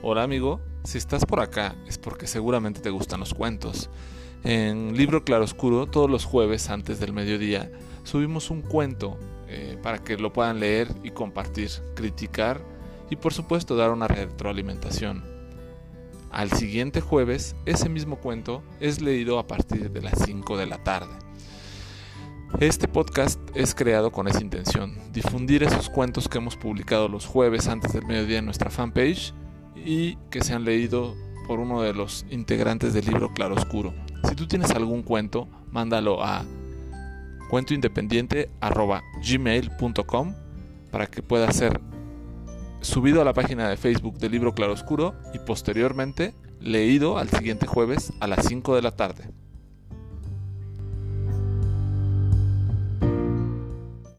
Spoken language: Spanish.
Hola amigo, si estás por acá es porque seguramente te gustan los cuentos. En Libro Claroscuro, todos los jueves antes del mediodía, subimos un cuento eh, para que lo puedan leer y compartir, criticar y por supuesto dar una retroalimentación. Al siguiente jueves, ese mismo cuento es leído a partir de las 5 de la tarde. Este podcast es creado con esa intención, difundir esos cuentos que hemos publicado los jueves antes del mediodía en nuestra fanpage y que sean leído por uno de los integrantes del libro Claroscuro. Si tú tienes algún cuento, mándalo a cuentoindependiente.gmail.com para que pueda ser subido a la página de Facebook del libro Claroscuro y posteriormente leído al siguiente jueves a las 5 de la tarde.